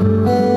Thank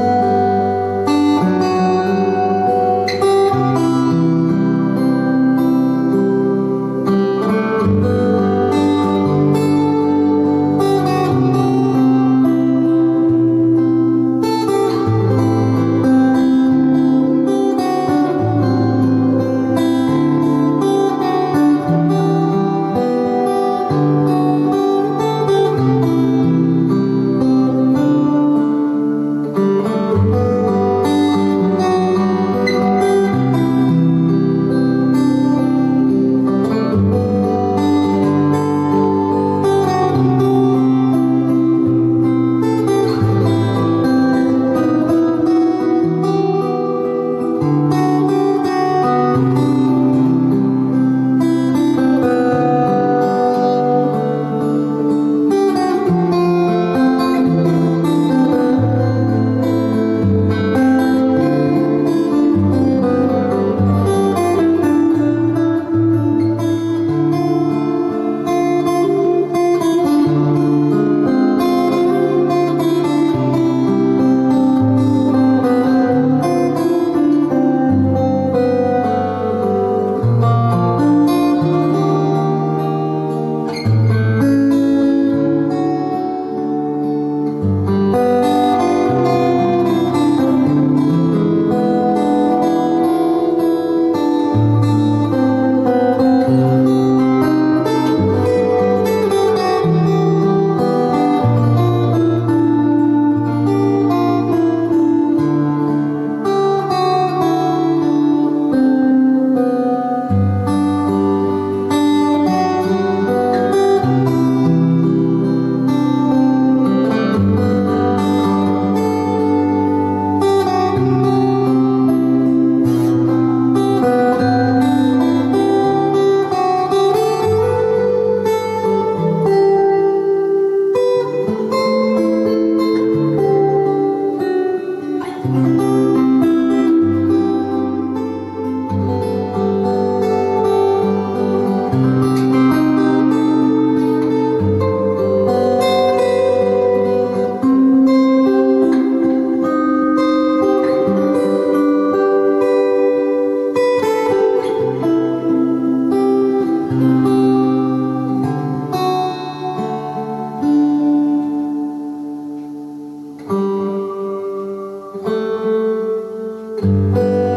Música